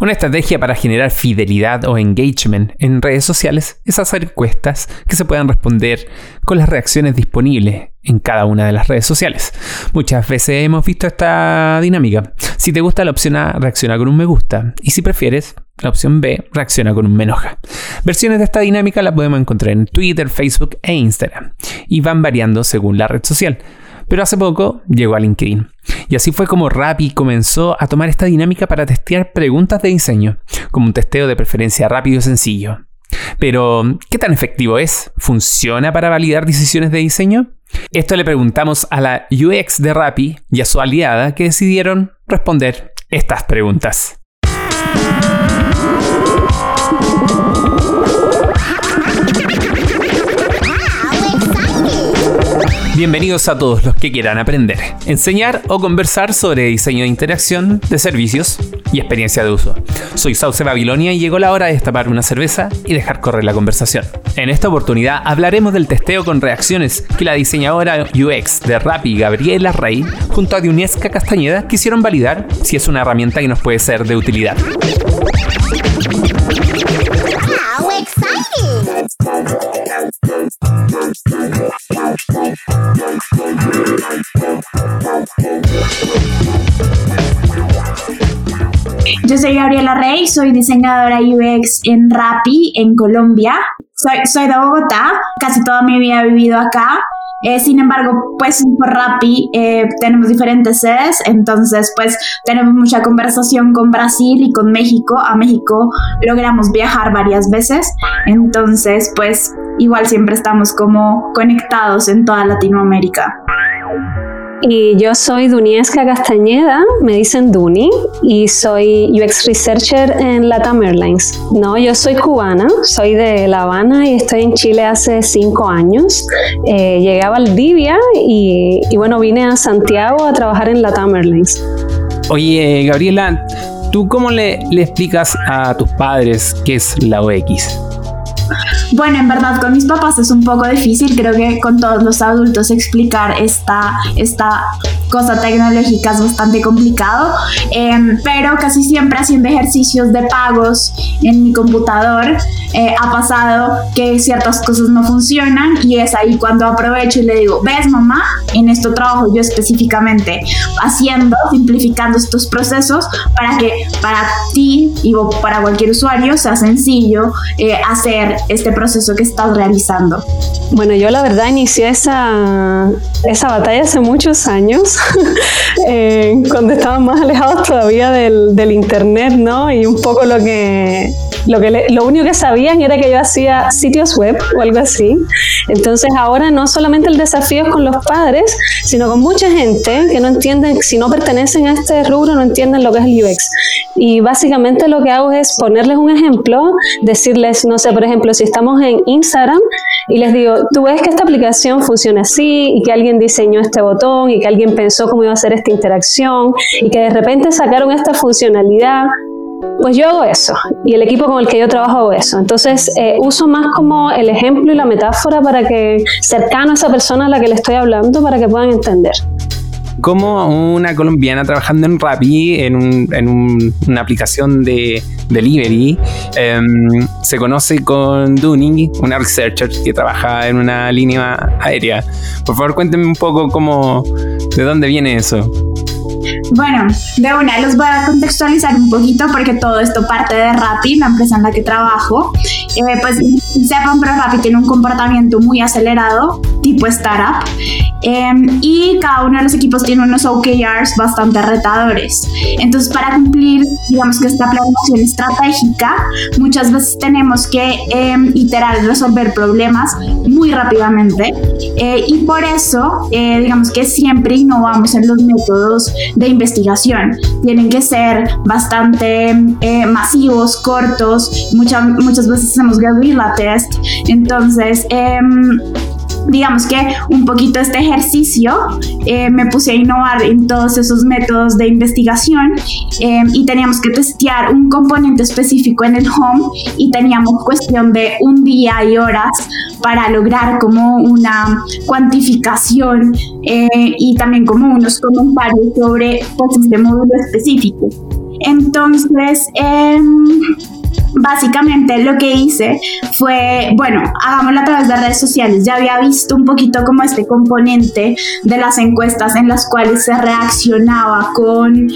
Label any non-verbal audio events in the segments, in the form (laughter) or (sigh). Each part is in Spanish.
Una estrategia para generar fidelidad o engagement en redes sociales es hacer encuestas que se puedan responder con las reacciones disponibles en cada una de las redes sociales. Muchas veces hemos visto esta dinámica. Si te gusta la opción A, reacciona con un me gusta. Y si prefieres, la opción B, reacciona con un me enoja. Versiones de esta dinámica la podemos encontrar en Twitter, Facebook e Instagram. Y van variando según la red social. Pero hace poco llegó a LinkedIn. Y así fue como Rappi comenzó a tomar esta dinámica para testear preguntas de diseño, como un testeo de preferencia rápido y sencillo. Pero, ¿qué tan efectivo es? ¿Funciona para validar decisiones de diseño? Esto le preguntamos a la UX de Rappi y a su aliada que decidieron responder estas preguntas. Bienvenidos a todos los que quieran aprender, enseñar o conversar sobre diseño de interacción, de servicios y experiencia de uso. Soy Sauce Babilonia y llegó la hora de destapar una cerveza y dejar correr la conversación. En esta oportunidad hablaremos del testeo con reacciones que la diseñadora UX de Rappi Gabriela Rey junto a Diunesca Castañeda quisieron validar si es una herramienta que nos puede ser de utilidad. Yo soy Gabriela Rey, soy diseñadora UX en Rappi, en Colombia. Soy, soy de Bogotá, casi toda mi vida he vivido acá. Eh, sin embargo, pues por Rappi eh, tenemos diferentes sedes, entonces pues tenemos mucha conversación con Brasil y con México. A México logramos viajar varias veces, entonces pues igual siempre estamos como conectados en toda Latinoamérica. Y yo soy Dunieska Castañeda, me dicen Duni, y soy UX Researcher en Latam Airlines. No, yo soy cubana, soy de La Habana y estoy en Chile hace cinco años. Eh, llegué a Valdivia y, y, bueno, vine a Santiago a trabajar en Latam Airlines. Oye, Gabriela, ¿tú cómo le, le explicas a tus padres qué es la OX? Bueno, en verdad con mis papás es un poco difícil, creo que con todos los adultos explicar esta, esta cosa tecnológica es bastante complicado, em, pero casi siempre haciendo ejercicios de pagos en mi computador eh, ha pasado que ciertas cosas no funcionan y es ahí cuando aprovecho y le digo, ves mamá, en esto trabajo yo específicamente haciendo, simplificando estos procesos para que para ti y para cualquier usuario sea sencillo eh, hacer este proceso que estás realizando. Bueno, yo la verdad inicié esa, esa batalla hace muchos años, (laughs) eh, cuando estaban más alejados todavía del, del, internet, ¿no? Y un poco lo que, lo, que lo único que sabían era que yo hacía sitios web o algo así. Entonces ahora no solamente el desafío es con los padres, sino con mucha gente que no entienden, si no pertenecen a este rubro, no entienden lo que es el UX. Y básicamente lo que hago es ponerles un ejemplo, decirles, no sé, por ejemplo, si estamos en Instagram y les digo, tú ves que esta aplicación funciona así y que alguien diseñó este botón y que alguien pensó cómo iba a ser esta interacción y que de repente sacaron esta funcionalidad pues yo hago eso y el equipo con el que yo trabajo hago eso. Entonces eh, uso más como el ejemplo y la metáfora para que cercano a esa persona a la que le estoy hablando para que puedan entender. Como una colombiana trabajando en Rappi, en, una aplicación de delivery, em, se conoce con Duni, una researcher que trabaja en una línea aérea. Por favor, cuéntenme un poco cómo, de dónde viene eso. Bueno, de una, los voy a contextualizar un poquito porque todo esto parte de Rappi, la empresa en la que trabajo. Eh, pues sepan, pero Rappi tiene un comportamiento muy acelerado, tipo startup, em, y cada uno de los equipos tiene unos OKRs bastante retadores. Entonces, para cumplir, digamos que esta planeación estratégica, muchas veces tenemos que em, iterar, resolver problemas muy rápidamente, eh, y por eso, eh, digamos que siempre innovamos en los métodos de investigación. Tienen que ser bastante eh, masivos, cortos, muchas muchas veces hacemos guerrilla test, entonces... Em, digamos que un poquito este ejercicio eh, me puse a innovar en todos esos métodos de investigación eh, y teníamos que testear un componente específico en el home y teníamos cuestión de un día y horas para lograr como una cuantificación eh, y también como unos comentarios sobre pues, este módulo específico. Entonces, em, básicamente lo que hice fue, bueno, hagámoslo a través de redes sociales. Ya había visto un poquito como este componente de las encuestas en las cuales se reaccionaba con,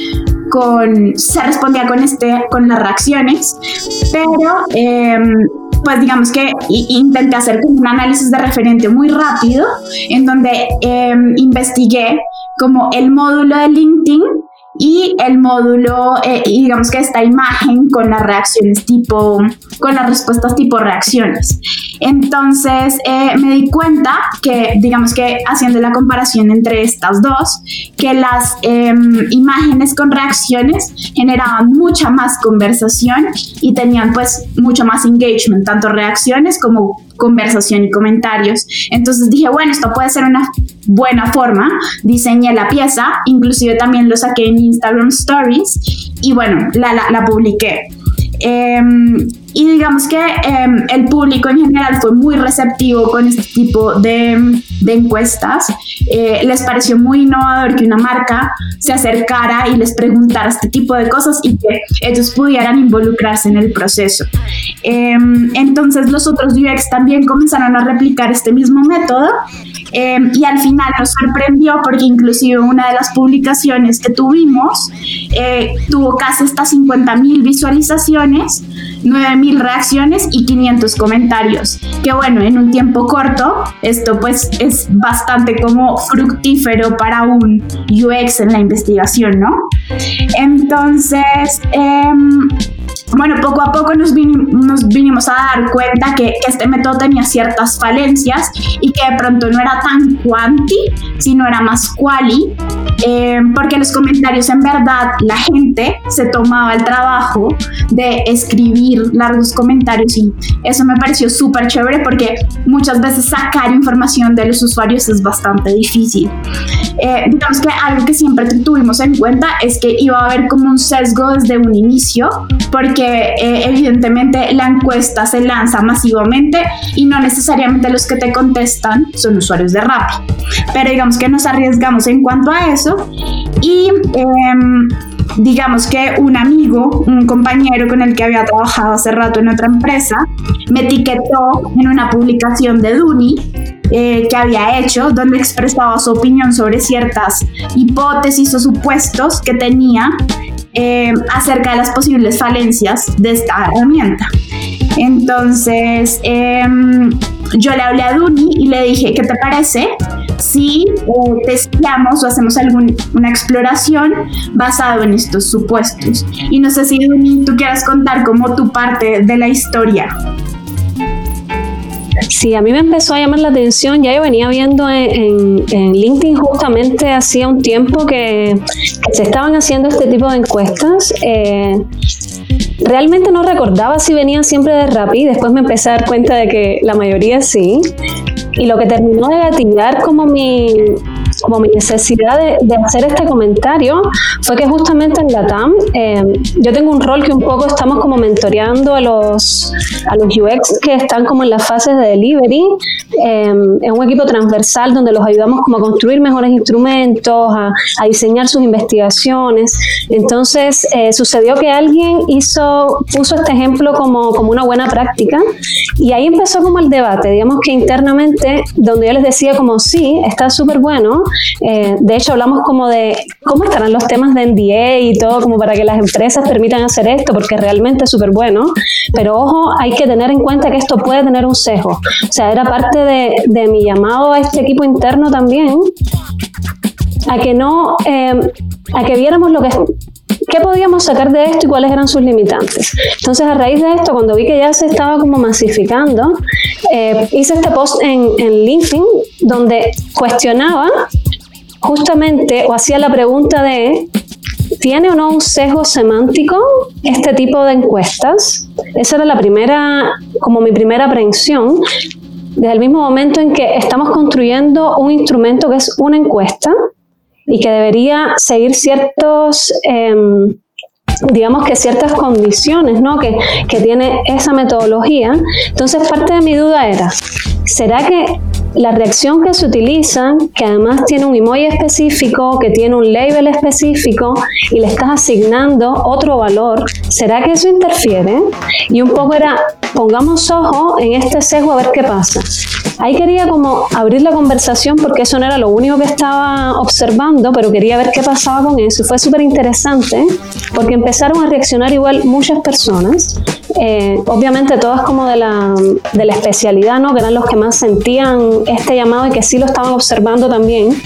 con se respondía con, este, con las reacciones, pero... Em, pues digamos que intenté hacer un análisis de referente muy rápido en donde em, investigué como el módulo de LinkedIn y el módulo, eh, digamos que esta imagen con las reacciones tipo, con las respuestas tipo reacciones. Entonces eh, me di cuenta que, digamos que haciendo la comparación entre estas dos, que las em, imágenes con reacciones generaban mucha más conversación y tenían pues mucho más engagement, tanto reacciones como conversación y comentarios. Entonces dije, bueno, esto puede ser una buena forma. Diseñé la pieza, inclusive también lo saqué en Instagram Stories y bueno, la, la, publiqué. Em, y digamos que em, el público en general fue muy receptivo con este tipo de, de encuestas. Eh, les pareció muy innovador que una marca se acercara y les preguntara este tipo de cosas y que ellos pudieran involucrarse en el proceso. Em, entonces los otros UX también comenzaron a replicar este mismo método y al final nos sorprendió porque inclusive una de las publicaciones que tuvimos eh, tuvo casi hasta 50 mil visualizaciones 9000 reacciones y 500 comentarios. Que bueno, en un tiempo corto, esto pues es bastante como fructífero para un UX en la investigación, ¿no? Entonces, em, bueno, poco a poco nos, nos vinimos a dar cuenta que, este método tenía ciertas falencias y que de pronto no era tan quanti, sino era más quali, eh, porque los comentarios en verdad la gente se tomaba el trabajo de escribir largos comentarios y eso me pareció súper chévere porque muchas veces sacar información de los usuarios es bastante difícil. Eh, digamos que algo que siempre tuvimos en cuenta es que iba a haber como un sesgo desde un inicio porque eh, evidentemente la encuesta se lanza masivamente y no necesariamente los que te contestan son usuarios de Rappi. Pero digamos que nos arriesgamos en cuanto a eso y em, digamos que un amigo, un compañero con el que había trabajado hace rato en otra empresa, me etiquetó en una publicación de Duni eh, que había hecho, donde expresaba su opinión sobre ciertas hipótesis o supuestos que tenía eh, acerca de las posibles falencias de esta herramienta. Entonces, em, yo le hablé a Duni y le dije, ¿qué te parece si eh, testeamos o hacemos alguna exploración basado en estos supuestos? Y no sé si Duni, tú quieras contar como tu parte de la historia. Sí, a mí me empezó a llamar la atención, ya yo venía viendo en, LinkedIn justamente hacía un tiempo que, se estaban haciendo este tipo de encuestas. Eh, realmente no recordaba si venían siempre de Rappi, después me empecé a dar cuenta de que la mayoría sí. Y lo que terminó de gatillar como mi, como mi necesidad de, hacer este comentario fue que justamente en la TAM eh, yo tengo un rol que un poco estamos como mentoreando a los, a los UX que están como en las fases de delivery. Eh, es un equipo transversal donde los ayudamos como a construir mejores instrumentos, a, a diseñar sus investigaciones. Entonces eh, sucedió que alguien hizo, puso este ejemplo como, como una buena práctica y ahí empezó como el debate, digamos que internamente, donde yo les decía como sí, está súper bueno, eh, de hecho, hablamos como de cómo estarán los temas de NDA y todo, como para que las empresas permitan hacer esto, porque realmente es súper bueno. Pero ojo, hay que tener en cuenta que esto puede tener un sesgo. O sea, era parte de, mi llamado a este equipo interno también, a que no, eh, a que viéramos lo que ¿Qué podíamos sacar de esto y cuáles eran sus limitantes? Entonces, a raíz de esto, cuando vi que ya se estaba como masificando, eh, hice este post en, en LinkedIn donde cuestionaba justamente o hacía la pregunta de ¿Tiene o no un sesgo semántico este tipo de encuestas? Esa era la primera, como mi primera aprehensión. Desde el mismo momento en que estamos construyendo un instrumento que es una encuesta, y que debería seguir ciertos, em, digamos que ciertas condiciones ¿no? que, que tiene esa metodología. Entonces parte de mi duda era, ¿será que la reacción que se utiliza, que además tiene un emoji específico, que tiene un label específico y le estás asignando otro valor, ¿será que eso interfiere? Y un poco era, pongamos ojo en este sesgo a ver qué pasa. Ahí quería como abrir la conversación porque eso no era lo único que estaba observando, pero quería ver qué pasaba con eso. Fue súper interesante porque empezaron a reaccionar igual muchas personas, eh, obviamente todas como de la, de la especialidad, ¿no? que eran los que más sentían este llamado y que sí lo estaban observando también.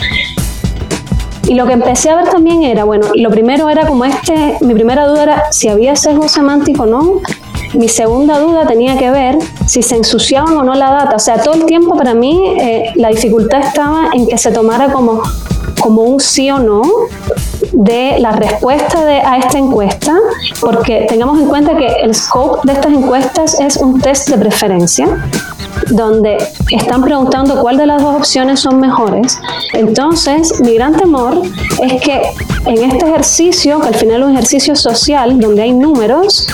Y lo que empecé a ver también era, bueno, lo primero era como este, mi primera duda era si había sesgo semántico o no. Mi segunda duda tenía que ver si se ensuciaban o no la data. O sea, todo el tiempo para mí eh, la dificultad estaba en que se tomara como, como un sí o no de la respuesta a esta encuesta, porque tengamos en cuenta que el scope de estas encuestas es un test de preferencia donde están preguntando cuál de las dos opciones son mejores. Entonces, mi gran temor es que en este ejercicio, que al final es un ejercicio social, donde hay números,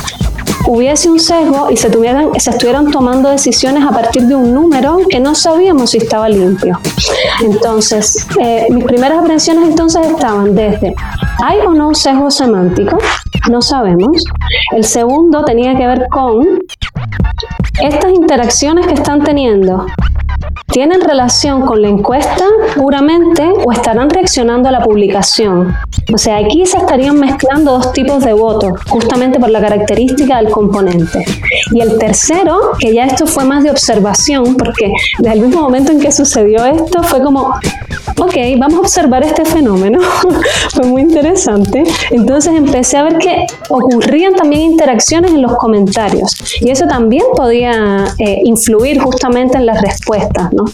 hubiese un sesgo y se, tuvieran, se estuvieran tomando decisiones a partir de un número que no sabíamos si estaba limpio. Entonces, eh, mis primeras aprensiones entonces estaban desde, ¿hay o no sesgo semántico? No sabemos. El segundo tenía que ver con estas interacciones que están teniendo ¿Tienen relación con la encuesta puramente o estarán reaccionando a la publicación? O sea, aquí se estarían mezclando dos tipos de votos, justamente por la característica del componente. Y el tercero, que ya esto fue más de observación, porque desde el mismo momento en que sucedió esto fue como, ok, vamos a observar este fenómeno. (laughs) fue muy interesante. Entonces empecé a ver que ocurrían también interacciones en los comentarios. Y eso también podía eh, influir justamente en las respuestas, ¿no?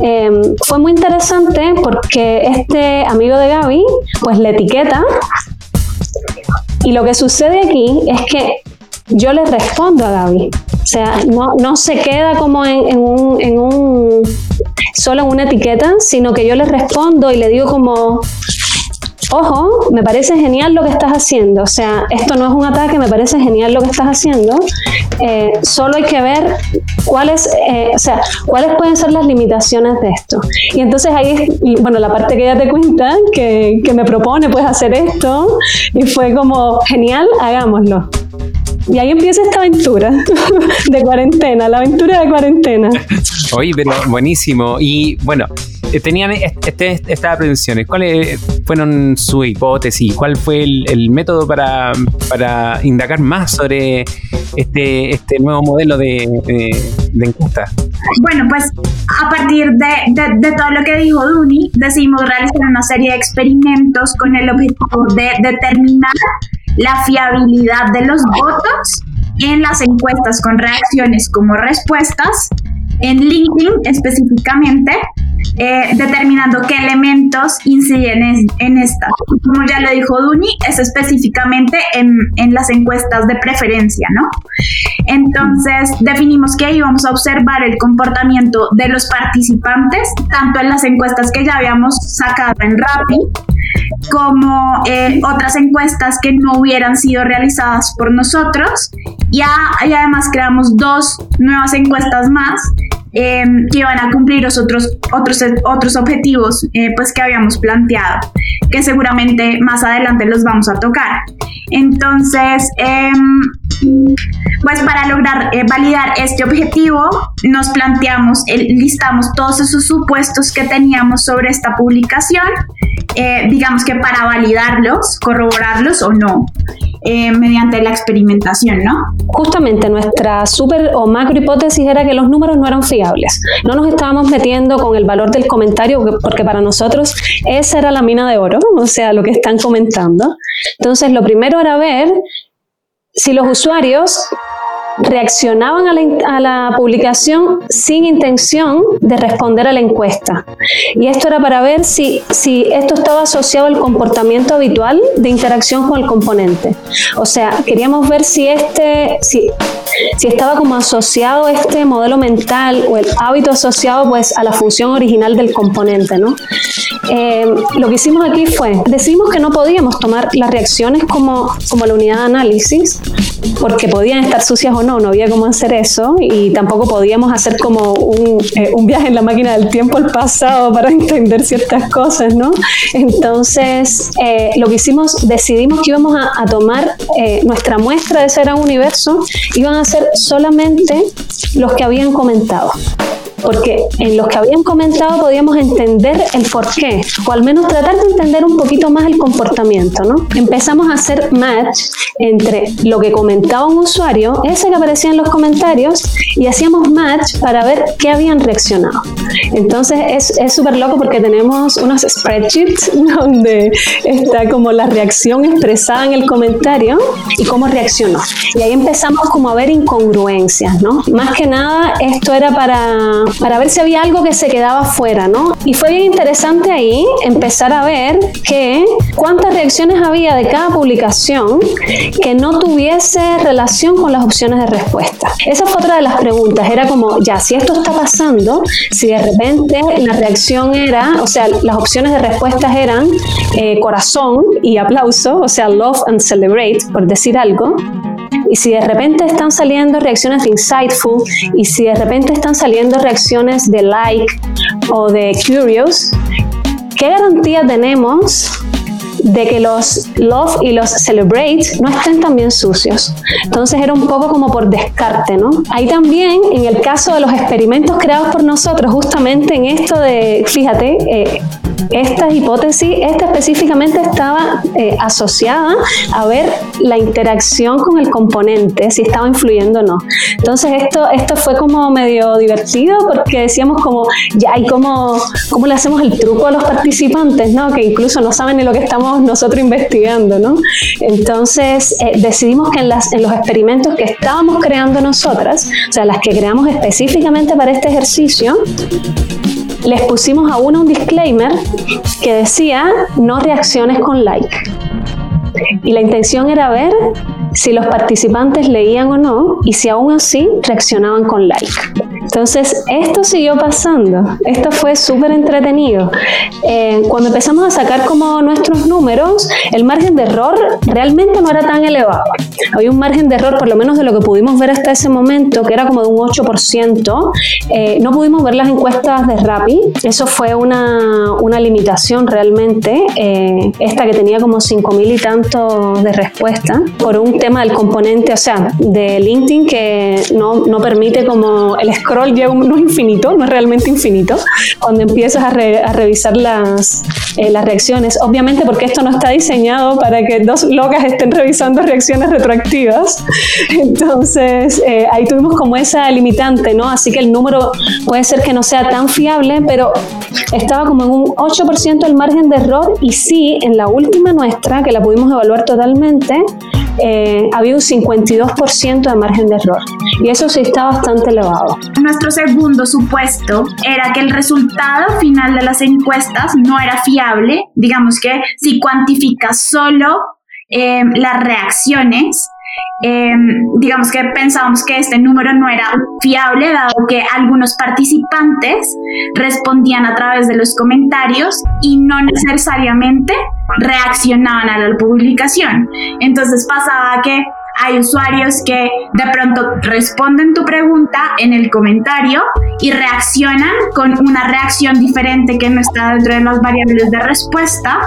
Em, fue muy interesante porque este amigo de Gaby, pues le etiqueta. Y lo que sucede aquí es que yo le respondo a Gaby. O sea, no, se queda como en, un, en un, solo en una etiqueta, sino que yo le respondo y le digo como, ojo, me parece genial lo que estás haciendo. O sea, esto no es un ataque, me parece genial lo que estás haciendo. Eh, solo hay que ver cuáles, eh, o sea, cuáles pueden ser las limitaciones de esto. Y entonces ahí, bueno, la parte que ella te cuenta, que, que me propone pues hacer esto, y fue como, genial, hagámoslo. Y ahí empieza esta aventura (laughs) de cuarentena, la aventura de cuarentena. Oye, pero buenísimo. Y bueno, tenían este, estas aprensiones. ¿Cuáles fueron su hipótesis? ¿Cuál fue el, método para, para, indagar más sobre este, este nuevo modelo de, encuesta? Bueno, pues a partir de, de, todo lo que dijo Duni, decidimos realizar una serie de experimentos con el objetivo de determinar la fiabilidad de los votos en las encuestas con reacciones como respuestas en LinkedIn específicamente, eh, determinando qué elementos inciden en, esta. Como ya lo dijo Duni, es específicamente en, en, las encuestas de preferencia, ¿no? Entonces, definimos que íbamos a observar el comportamiento de los participantes, tanto en las encuestas que ya habíamos sacado en Rappi, como eh, otras encuestas que no hubieran sido realizadas por nosotros. y además creamos dos nuevas encuestas más Em, que iban a cumplir los otros, otros, otros objetivos eh, pues que habíamos planteado, que seguramente más adelante los vamos a tocar. Entonces, em, pues para lograr eh, validar este objetivo, nos planteamos, listamos todos esos supuestos que teníamos sobre esta publicación, eh, digamos que para validarlos, corroborarlos o no. Eh, mediante la experimentación, ¿no? Justamente nuestra super o macro hipótesis era que los números no eran fiables. No nos estábamos metiendo con el valor del comentario porque para nosotros esa era la mina de oro, o sea, lo que están comentando. Entonces, lo primero era ver si los usuarios reaccionaban a la, publicación sin intención de responder a la encuesta. Y esto era para ver si, si esto estaba asociado al comportamiento habitual de interacción con el componente. O sea, queríamos ver si este, si, si estaba como asociado este modelo mental o el hábito asociado pues a la función original del componente, ¿no? Eh, lo que hicimos aquí fue, decimos que no podíamos tomar las reacciones como, como la unidad de análisis, porque podían estar sucias o no no, no había cómo hacer eso y tampoco podíamos hacer como un, eh, un viaje en la máquina del tiempo al pasado para (laughs) entender ciertas cosas, ¿no? Entonces, eh, lo que hicimos, decidimos que íbamos a, tomar eh, nuestra muestra de ese gran universo, iban a ser solamente los que habían comentado porque en los que habían comentado podíamos entender el por qué, o al menos tratar de entender un poquito más el comportamiento, ¿no? Empezamos a hacer match entre lo que comentaba un usuario, ese que aparecía en los comentarios, y hacíamos match para ver qué habían reaccionado. Entonces es súper loco porque tenemos unos spreadsheets (laughs) donde está como la reacción expresada en el comentario y cómo reaccionó. Y ahí empezamos como a ver incongruencias, ¿no? Más que nada esto era para para ver si había algo que se quedaba fuera, ¿no? Y fue bien interesante ahí empezar a ver que cuántas reacciones había de cada publicación que no tuviese relación con las opciones de respuesta. Esa fue otra de las preguntas, era como, ya, si esto está pasando, si de repente la reacción era, o sea, las opciones de respuestas eran eh, corazón y aplauso, o sea, love and celebrate, por decir algo, y si de repente están saliendo reacciones de insightful y si de repente están saliendo reacciones de like o de curious, ¿qué garantía tenemos de que los love y los celebrate no estén también sucios. Entonces era un poco como por descarte, ¿no? Ahí también, en el caso de los experimentos creados por nosotros, justamente en esto de, fíjate, eh, esta hipótesis, esta específicamente estaba eh, asociada a ver la interacción con el componente, si estaba influyendo o no. Entonces esto, esto fue como medio divertido porque decíamos como, ya, ¿y cómo, cómo le hacemos el truco a los participantes, ¿no? Que incluso no saben ni lo que estamos nosotros investigando, ¿no? Entonces eh, decidimos que en, las, en los experimentos que estábamos creando nosotras, o sea, las que creamos específicamente para este ejercicio, les pusimos a uno un disclaimer que decía no reacciones con like. Y la intención era ver si los participantes leían o no y si aún así reaccionaban con like. Entonces, esto siguió pasando, esto fue súper entretenido. Eh, cuando empezamos a sacar como nuestros números, el margen de error realmente no era tan elevado. Había un margen de error, por lo menos de lo que pudimos ver hasta ese momento, que era como de un 8%. Eh, no pudimos ver las encuestas de Rappi, eso fue una, una limitación realmente, eh, esta que tenía como 5.000 y tanto de respuesta, por un tema del componente, o sea, de LinkedIn que no, no permite como el scroll ya no es infinito, no es realmente infinito, cuando empiezas a, revisar las, eh, las reacciones. Obviamente porque esto no está diseñado para que dos locas estén revisando reacciones retroactivas. Entonces eh, ahí tuvimos como esa limitante, ¿no? Así que el número puede ser que no sea tan fiable, pero estaba como en un 8% el margen de error y sí, en la última nuestra, que la pudimos evaluar totalmente, eh, había un 52% de margen de error y eso sí está bastante elevado. Nuestro segundo supuesto era que el resultado final de las encuestas no era fiable, digamos que si cuantificas solo eh, las reacciones, Em, digamos que pensábamos que este número no era fiable, dado que algunos participantes respondían a través de los comentarios y no necesariamente reaccionaban a la publicación. Entonces pasaba que hay usuarios que de pronto responden tu pregunta en el comentario y reaccionan con una reacción diferente que no está dentro de las variables de respuesta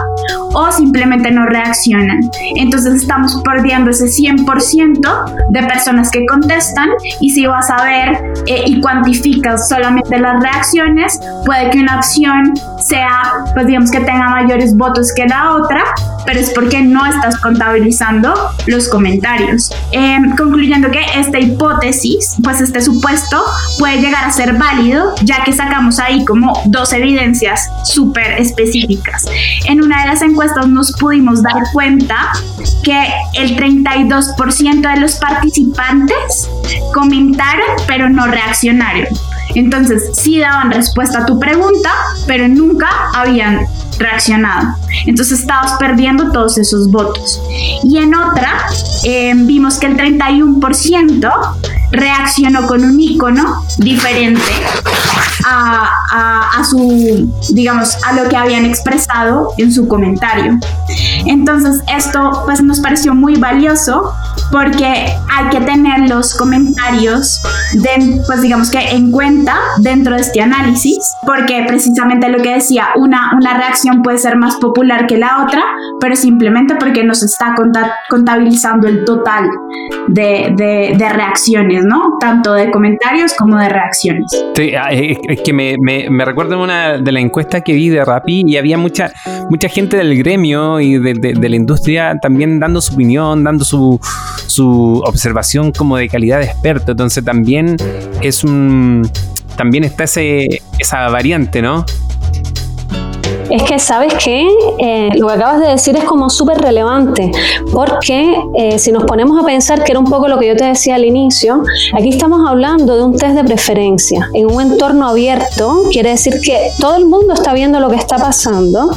o simplemente no reaccionan. Entonces estamos perdiendo ese 100% de personas que contestan y si vas a ver eh, y cuantificas solamente las reacciones, puede que una opción sea, pues digamos que tenga mayores votos que la otra, pero es porque no estás contabilizando los comentarios. Em, concluyendo que esta hipótesis, pues este supuesto puede llegar a ser válido, ya que sacamos ahí como dos evidencias súper específicas. En una de las encuestas nos pudimos dar cuenta que el 32% de los participantes comentaron, pero no reaccionaron. Entonces, sí daban respuesta a tu pregunta, pero nunca habían reaccionado. Entonces estabas perdiendo todos esos votos. Y en otra, em, vimos que el 31% reaccionó con un icono diferente a, a, su, digamos, a lo que habían expresado en su comentario. Entonces, esto pues nos pareció muy valioso porque hay que tener los comentarios, de, pues digamos que en cuenta dentro de este análisis, porque precisamente lo que decía, una, una reacción puede ser más popular que la otra, pero simplemente porque nos está contabilizando el total de, de, reacciones, ¿no? Tanto de comentarios como de reacciones. Sí, ah, es que me, me, me recuerdo una de la encuesta que vi de Rappi y había mucha, mucha gente del gremio y de, de la industria también dando su opinión, dando su, su observación como de calidad de experto. Entonces también es un. También está ese, esa variante, ¿no? Es que, ¿sabes qué? Eh, lo que acabas de decir es como súper relevante, porque eh, si nos ponemos a pensar, que era un poco lo que yo te decía al inicio, aquí estamos hablando de un test de preferencia. En un entorno abierto, quiere decir que todo el mundo está viendo lo que está pasando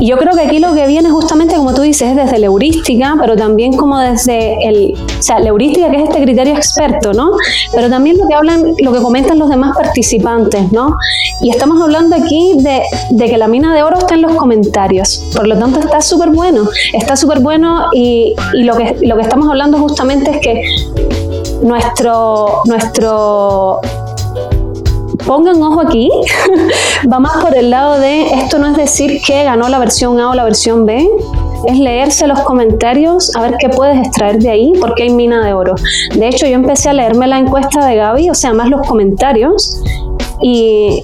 y yo creo que aquí lo que viene justamente, como tú dices, es desde la heurística, pero también como desde el, o sea, la heurística que es este criterio experto, ¿no? Pero también lo que hablan, lo que comentan los demás participantes, ¿no? Y estamos hablando aquí de, de que la mina de oro está en los comentarios, por lo tanto está súper bueno, está súper bueno y, lo, que, lo que estamos hablando justamente es que nuestro, nuestro pongan ojo aquí, (laughs) va más por el lado de esto no es decir que ganó la versión A o la versión B, es leerse los comentarios, a ver qué puedes extraer de ahí, porque hay mina de oro. De hecho, yo empecé a leerme la encuesta de Gaby, o sea, más los comentarios, y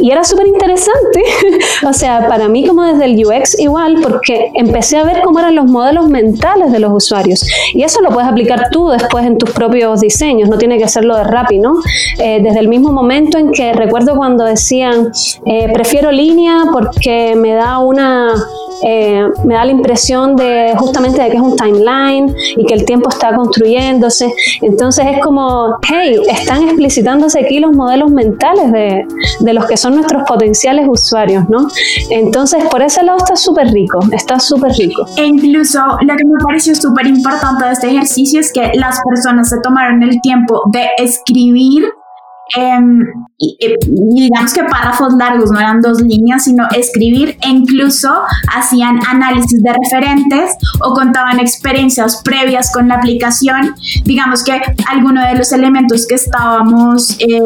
y era súper interesante, (laughs) o sea, para mí como desde el UX igual, porque empecé a ver cómo eran los modelos mentales de los usuarios. Y eso lo puedes aplicar tú después en tus propios diseños, no tiene que hacerlo de Rappi, ¿no? Eh, desde el mismo momento en que recuerdo cuando decían, eh, prefiero línea porque me da una eh, me da la impresión de justamente de que es un timeline y que el tiempo está construyéndose. Entonces es como, hey, están explicitándose aquí los modelos mentales de, de los que son nuestros potenciales usuarios, ¿no? Entonces por ese lado está súper rico, está súper rico. E incluso lo que me pareció súper importante de este ejercicio es que las personas se tomaron el tiempo de escribir Em, y, digamos que párrafos largos, no eran dos líneas, sino escribir e incluso hacían análisis de referentes o contaban experiencias previas con la aplicación. Digamos que algunos de los elementos que estábamos eh,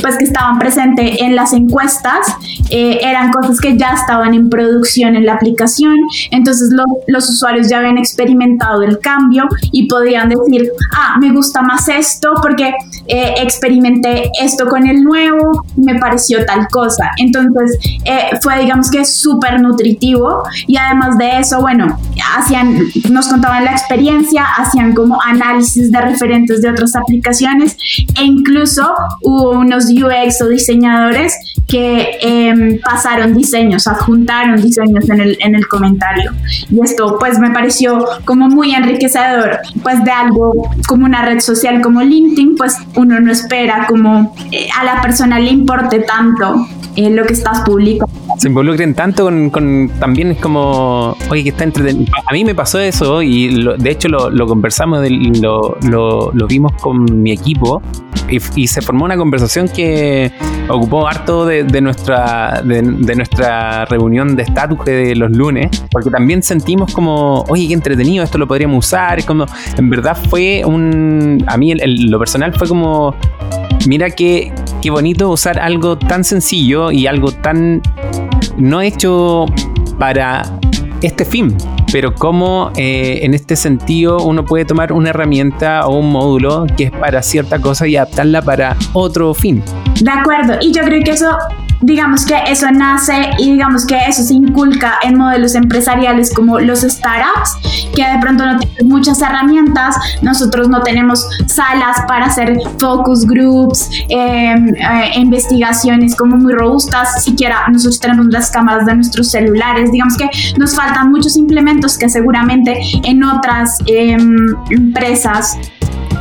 pues que estaban presentes en las encuestas eh, eran cosas que ya estaban en producción en la aplicación, entonces los usuarios ya habían experimentado el cambio y podían decir, ah, me gusta más esto porque eh, experimenté esto con el nuevo, me pareció tal cosa. Entonces eh, fue digamos que súper nutritivo y además de eso, bueno, hacían, nos contaban la experiencia, hacían como análisis de referentes de otras aplicaciones e incluso hubo unos UX o diseñadores que em, pasaron diseños, adjuntaron diseños en el, en el comentario. Y esto pues me pareció como muy enriquecedor, pues de algo como una red social como LinkedIn, pues uno no espera como eh, a la persona le importe tanto eh, lo que estás publicando. Se involucren tanto con, también es como, oye, que está entretenido. A mí me pasó eso y de hecho lo, lo conversamos, lo, lo, lo, vimos con mi equipo y, se formó una conversación que ocupó harto de, nuestra, de, nuestra reunión de estatus de los lunes, porque también sentimos como, oye, qué entretenido, esto lo podríamos usar. Es como, en verdad fue un, a mí lo personal fue como, mira qué, qué bonito usar algo tan sencillo y algo tan no hecho para este fin, pero cómo eh, en este sentido uno puede tomar una herramienta o un módulo que es para cierta cosa y adaptarla para otro fin. De acuerdo, y yo creo que eso digamos que eso nace y digamos que eso se inculca en modelos empresariales como los startups, que de pronto no tienen muchas herramientas, nosotros no tenemos salas para hacer focus groups, em, eh, investigaciones como muy robustas, siquiera nosotros tenemos las cámaras de nuestros celulares, digamos que nos faltan muchos implementos que seguramente en otras em, empresas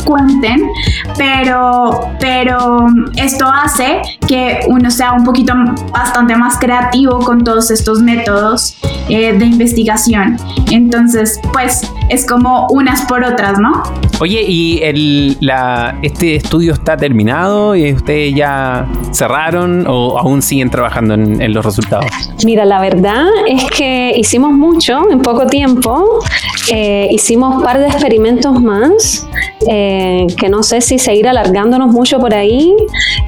cuenten, pero, pero esto hace que uno sea un poquito bastante más creativo con todos estos métodos eh, de investigación. Entonces, pues es como unas por otras, ¿no? Oye, ¿y el, la, este estudio está terminado? ¿Y ustedes ya cerraron o aún siguen trabajando en, en los resultados? Mira, la verdad es que hicimos mucho en poco tiempo. Eh, hicimos un par de experimentos más, eh, que no sé si seguir alargándonos mucho por ahí,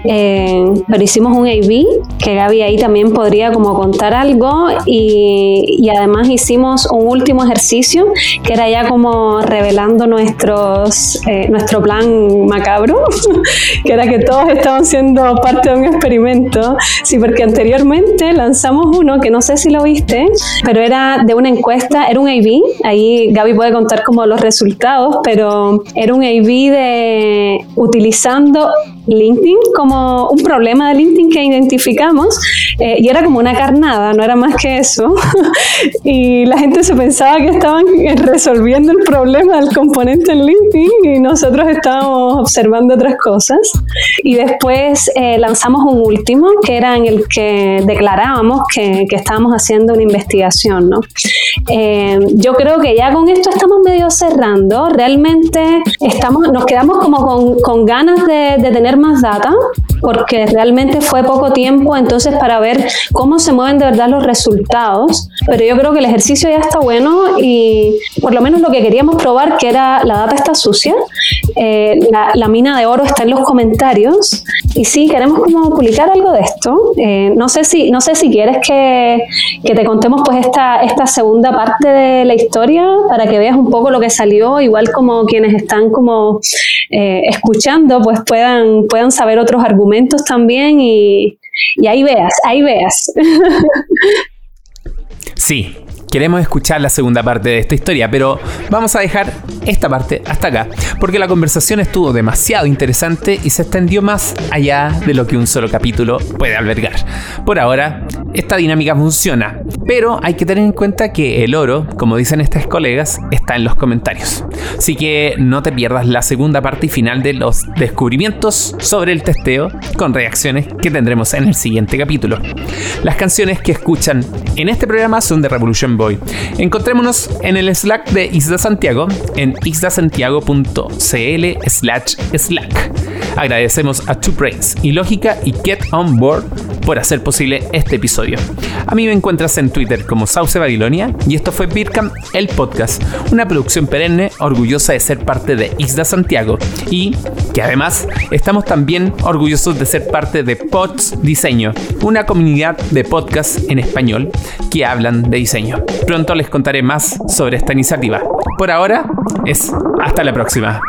eh, pero hicimos un A-B, que Gaby ahí también podría como contar algo, y, y, además hicimos un último ejercicio, que era ya como revelando nuestros, nuestro plan macabro, (laughs) que era que todos estaban siendo parte de un experimento, sí, porque anteriormente lanzamos uno que no sé si lo viste, pero era de una encuesta, era un A-B, ahí Gaby puede contar como los resultados, pero era un A-B de utilizando LinkedIn como un problema de LinkedIn que identificamos eh, y era como una carnada, no era más que eso. (laughs) y la gente se pensaba que estaban resolviendo el problema del componente en LinkedIn y nosotros estábamos observando otras cosas. Y después eh, lanzamos un último que era en el que declarábamos que, que estábamos haciendo una investigación. ¿no? Eh, yo creo que ya con esto estamos medio cerrando. Realmente estamos, nos quedamos como con, con ganas de, de tener más data, porque realmente fue poco tiempo entonces para ver cómo se mueven de verdad los resultados, pero yo creo que el ejercicio ya está bueno y por lo menos lo que queríamos probar, que era la data está sucia, eh, la, mina de oro está en los comentarios y sí, queremos como publicar algo de esto. Eh, no, sé si, no sé si quieres que, que te contemos pues esta, esta segunda parte de la historia para que veas un poco lo que salió, igual como quienes están como eh, escuchando pues puedan, puedan saber otros argumentos también y, y ahí veas, ahí veas. (laughs) Sí, queremos escuchar la segunda parte de esta historia, pero vamos a dejar esta parte hasta acá, porque la conversación estuvo demasiado interesante y se extendió más allá de lo que un solo capítulo puede albergar. Por ahora, esta dinámica funciona, pero hay que tener en cuenta que el oro, como dicen estas colegas, está en los comentarios. Así que no te pierdas la segunda parte y final de los descubrimientos sobre el testeo con reacciones que tendremos en el siguiente capítulo. Las canciones que escuchan en este programa son de Revolution Boy. Encontrémonos en el Slack de Isla Santiago en isdasantiago.cl slash Slack. Agradecemos a Two Brains y Lógica y Get On Board por hacer posible este episodio. A mí me encuentras en Twitter como Sauce Babilonia y esto fue Birkam, el podcast, una producción perenne orgullosa de ser parte de Isla Santiago y que además estamos también orgullosos de ser parte de Pods Diseño, una comunidad de podcasts en español que hablan de diseño. Pronto les contaré más sobre esta iniciativa. Por ahora es hasta la próxima.